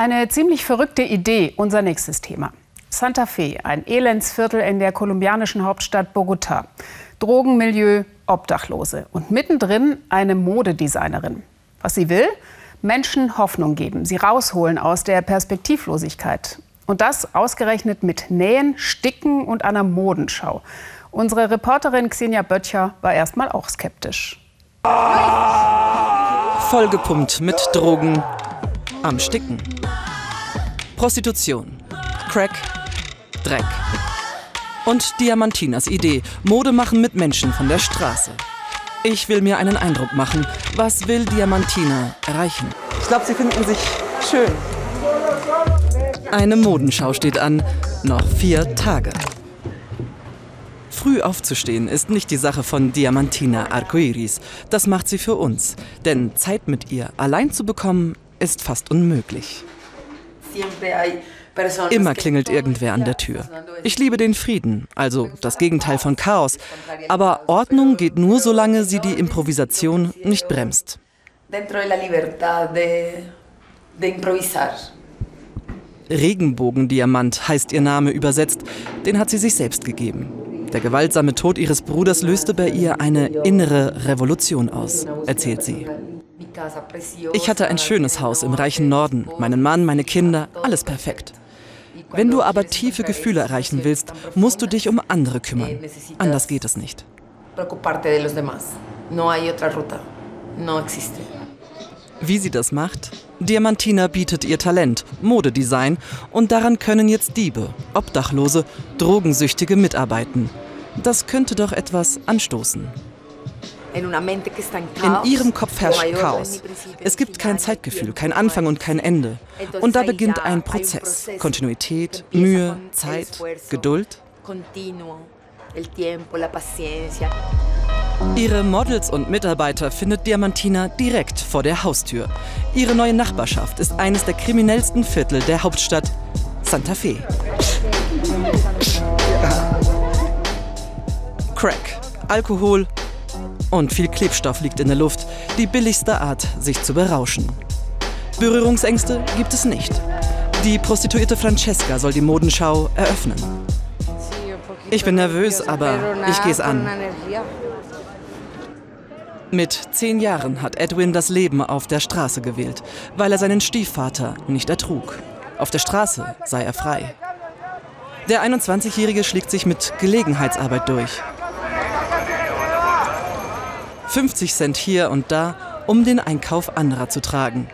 Eine ziemlich verrückte Idee, unser nächstes Thema. Santa Fe, ein Elendsviertel in der kolumbianischen Hauptstadt Bogotá. Drogenmilieu, Obdachlose und mittendrin eine Modedesignerin. Was sie will? Menschen Hoffnung geben, sie rausholen aus der Perspektivlosigkeit. Und das ausgerechnet mit Nähen, Sticken und einer Modenschau. Unsere Reporterin Xenia Böttcher war erstmal auch skeptisch. Vollgepumpt mit Drogen am Sticken. Prostitution, Crack, Dreck. Und Diamantinas Idee, Mode machen mit Menschen von der Straße. Ich will mir einen Eindruck machen. Was will Diamantina erreichen? Ich glaube, sie finden sich schön. Eine Modenschau steht an. Noch vier Tage. Früh aufzustehen ist nicht die Sache von Diamantina Arcoiris. Das macht sie für uns. Denn Zeit mit ihr allein zu bekommen, ist fast unmöglich. Immer klingelt irgendwer an der Tür. Ich liebe den Frieden, also das Gegenteil von Chaos. Aber Ordnung geht nur, solange sie die Improvisation nicht bremst. Regenbogendiamant heißt ihr Name übersetzt. Den hat sie sich selbst gegeben. Der gewaltsame Tod ihres Bruders löste bei ihr eine innere Revolution aus, erzählt sie. Ich hatte ein schönes Haus im reichen Norden, meinen Mann, meine Kinder, alles perfekt. Wenn du aber tiefe Gefühle erreichen willst, musst du dich um andere kümmern. Anders geht es nicht. Wie sie das macht? Diamantina bietet ihr Talent, Modedesign und daran können jetzt Diebe, Obdachlose, Drogensüchtige mitarbeiten. Das könnte doch etwas anstoßen. In ihrem Kopf herrscht Chaos. Es gibt kein Zeitgefühl, kein Anfang und kein Ende. Und da beginnt ein Prozess. Kontinuität, Mühe, Zeit, Geduld. Ihre Models und Mitarbeiter findet Diamantina direkt vor der Haustür. Ihre neue Nachbarschaft ist eines der kriminellsten Viertel der Hauptstadt Santa Fe. Crack, Alkohol und viel Klebstoff liegt in der Luft, die billigste Art, sich zu berauschen. Berührungsängste gibt es nicht. Die Prostituierte Francesca soll die Modenschau eröffnen. Ich bin nervös, aber ich gehe es an. Mit zehn Jahren hat Edwin das Leben auf der Straße gewählt, weil er seinen Stiefvater nicht ertrug. Auf der Straße sei er frei. Der 21-Jährige schlägt sich mit Gelegenheitsarbeit durch. 50 Cent hier und da, um den Einkauf anderer zu tragen.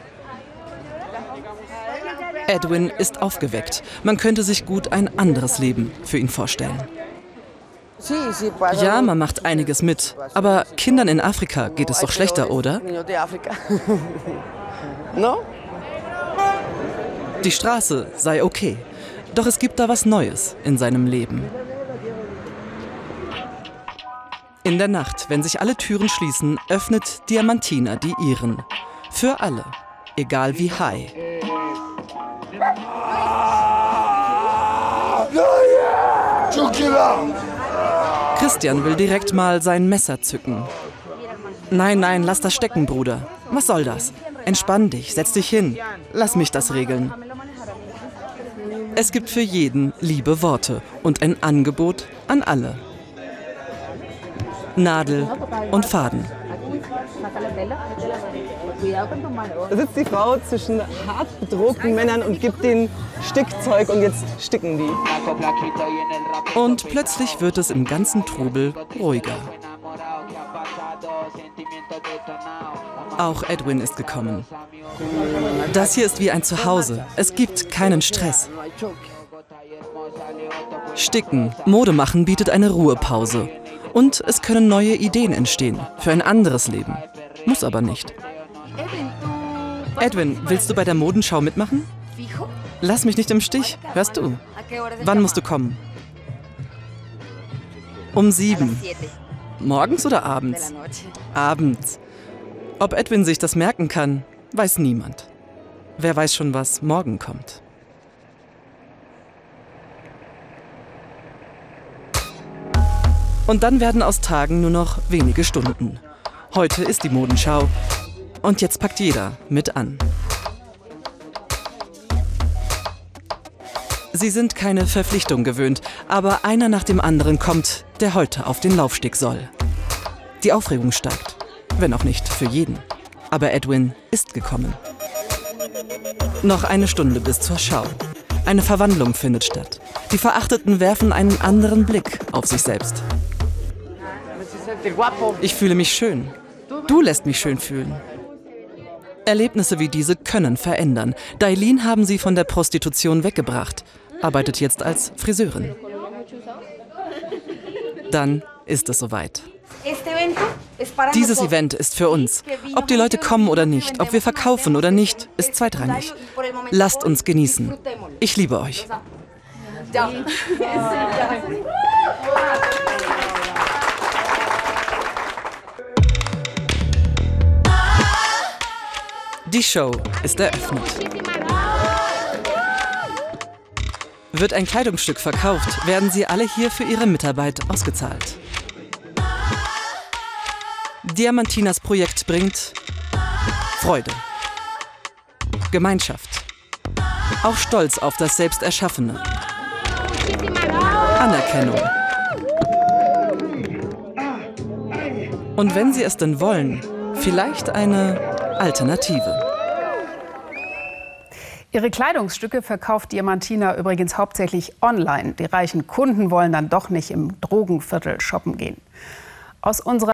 Edwin ist aufgeweckt. Man könnte sich gut ein anderes Leben für ihn vorstellen. Ja, man macht einiges mit. Aber Kindern in Afrika geht es doch schlechter, oder? Die Straße sei okay. Doch es gibt da was Neues in seinem Leben. In der Nacht, wenn sich alle Türen schließen, öffnet Diamantina die ihren. Für alle, egal wie high. Christian will direkt mal sein Messer zücken. Nein, nein, lass das stecken, Bruder. Was soll das? Entspann dich, setz dich hin. Lass mich das regeln. Es gibt für jeden liebe Worte und ein Angebot an alle. Nadel und Faden. Da sitzt die Frau zwischen hart bedrohten Männern und gibt denen Stickzeug und jetzt sticken die. Und plötzlich wird es im ganzen Trubel ruhiger. Auch Edwin ist gekommen. Das hier ist wie ein Zuhause. Es gibt keinen Stress. Sticken, Mode machen bietet eine Ruhepause. Und es können neue Ideen entstehen für ein anderes Leben. Muss aber nicht. Edwin, willst du bei der Modenschau mitmachen? Lass mich nicht im Stich, hörst du? Wann musst du kommen? Um sieben. Morgens oder abends? Abends. Ob Edwin sich das merken kann, weiß niemand. Wer weiß schon, was morgen kommt. Und dann werden aus Tagen nur noch wenige Stunden. Heute ist die Modenschau. Und jetzt packt jeder mit an. Sie sind keine Verpflichtung gewöhnt, aber einer nach dem anderen kommt, der heute auf den Laufsteg soll. Die Aufregung steigt, wenn auch nicht für jeden. Aber Edwin ist gekommen. Noch eine Stunde bis zur Schau. Eine Verwandlung findet statt. Die Verachteten werfen einen anderen Blick auf sich selbst. Ich fühle mich schön. Du lässt mich schön fühlen. Erlebnisse wie diese können verändern. Dailin haben sie von der Prostitution weggebracht arbeitet jetzt als Friseurin. Dann ist es soweit. Dieses Event ist für uns. Ob die Leute kommen oder nicht, ob wir verkaufen oder nicht, ist zweitrangig. Lasst uns genießen. Ich liebe euch. Die Show ist eröffnet. Wird ein Kleidungsstück verkauft, werden sie alle hier für ihre Mitarbeit ausgezahlt. Diamantinas Projekt bringt Freude, Gemeinschaft, auch Stolz auf das Selbsterschaffene, Anerkennung. Und wenn sie es denn wollen, vielleicht eine Alternative. Ihre Kleidungsstücke verkauft Diamantina übrigens hauptsächlich online. Die reichen Kunden wollen dann doch nicht im Drogenviertel shoppen gehen. Aus unserer